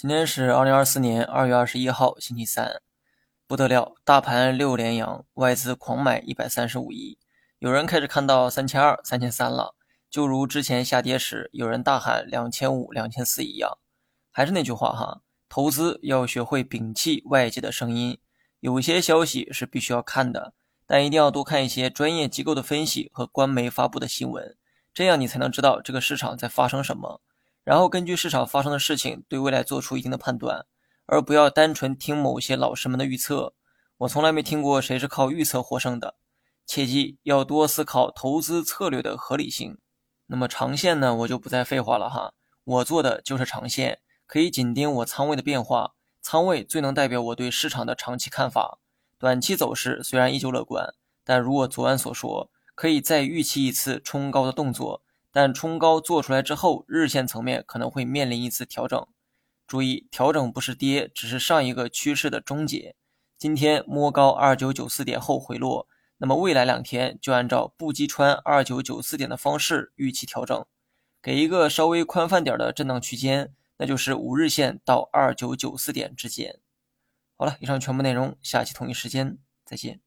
今天是二零二四年二月二十一号，星期三，不得了，大盘六连阳，外资狂买一百三十五亿，有人开始看到三千二、三千三了，就如之前下跌时有人大喊两千五、两千四一样。还是那句话哈，投资要学会摒弃外界的声音，有些消息是必须要看的，但一定要多看一些专业机构的分析和官媒发布的新闻，这样你才能知道这个市场在发生什么。然后根据市场发生的事情，对未来做出一定的判断，而不要单纯听某些老师们的预测。我从来没听过谁是靠预测获胜的。切记要多思考投资策略的合理性。那么长线呢，我就不再废话了哈。我做的就是长线，可以紧盯我仓位的变化，仓位最能代表我对市场的长期看法。短期走势虽然依旧乐观，但如我昨晚所说，可以再预期一次冲高的动作。但冲高做出来之后，日线层面可能会面临一次调整。注意，调整不是跌，只是上一个趋势的终结。今天摸高二九九四点后回落，那么未来两天就按照不击穿二九九四点的方式预期调整，给一个稍微宽泛点的震荡区间，那就是五日线到二九九四点之间。好了，以上全部内容，下期同一时间再见。